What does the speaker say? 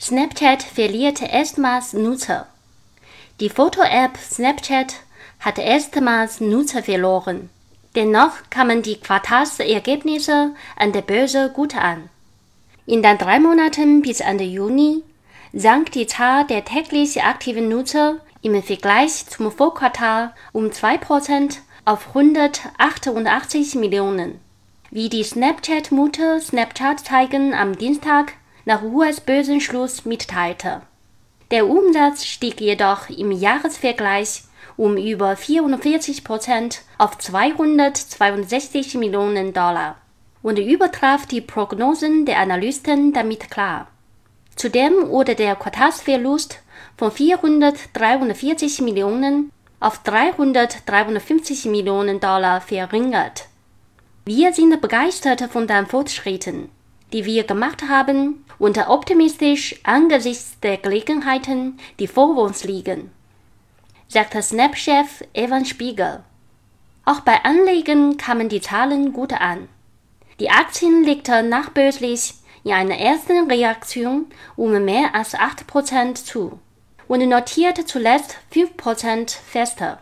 Snapchat verliert erstmals Nutzer. Die Foto-App Snapchat hat erstmals Nutzer verloren. Dennoch kamen die Quartalsergebnisse an der Börse gut an. In den drei Monaten bis Ende Juni sank die Zahl der täglich aktiven Nutzer im Vergleich zum Vorquartal um 2% auf 188 Millionen. Wie die Snapchat-Mutter Snapchat zeigen am Dienstag nach US-Börsenschluss mitteilte. Der Umsatz stieg jedoch im Jahresvergleich um über 44 Prozent auf 262 Millionen Dollar und übertraf die Prognosen der Analysten damit klar. Zudem wurde der Quartalsverlust von 443 Millionen auf 353 Millionen Dollar verringert. Wir sind begeistert von den Fortschritten die wir gemacht haben, und optimistisch angesichts der Gelegenheiten, die vor uns liegen, sagte Snap-Chef Evan Spiegel. Auch bei Anlegen kamen die Zahlen gut an. Die Aktien legten nachbörslich in einer ersten Reaktion um mehr als 8% zu und notierte zuletzt 5% fester.